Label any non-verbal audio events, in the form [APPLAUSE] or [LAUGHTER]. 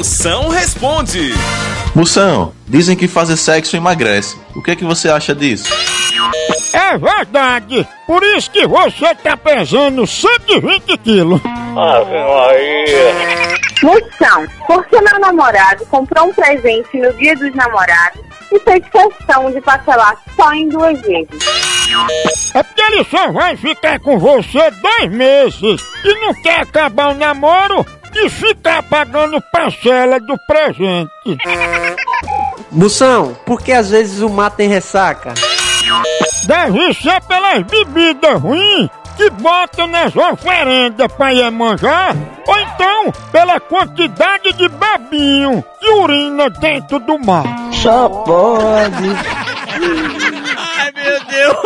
Moção responde. Moção, dizem que fazer sexo emagrece. O que é que você acha disso? É verdade. Por isso que você tá pesando 120 quilos. Moção, porque meu namorado comprou um presente no dia dos namorados e fez questão de parcelar só em duas vezes. É porque ele só vai ficar com você dois meses e não quer acabar o namoro e ficar pagando parcela do presente. [LAUGHS] Moção, por que às vezes o mar tem ressaca? Deve ser pelas bebidas ruins que botam nas oferendas pra Iemanjá, ou então pela quantidade de babinho que urina dentro do mar. Só pode. [LAUGHS] Ai, meu Deus.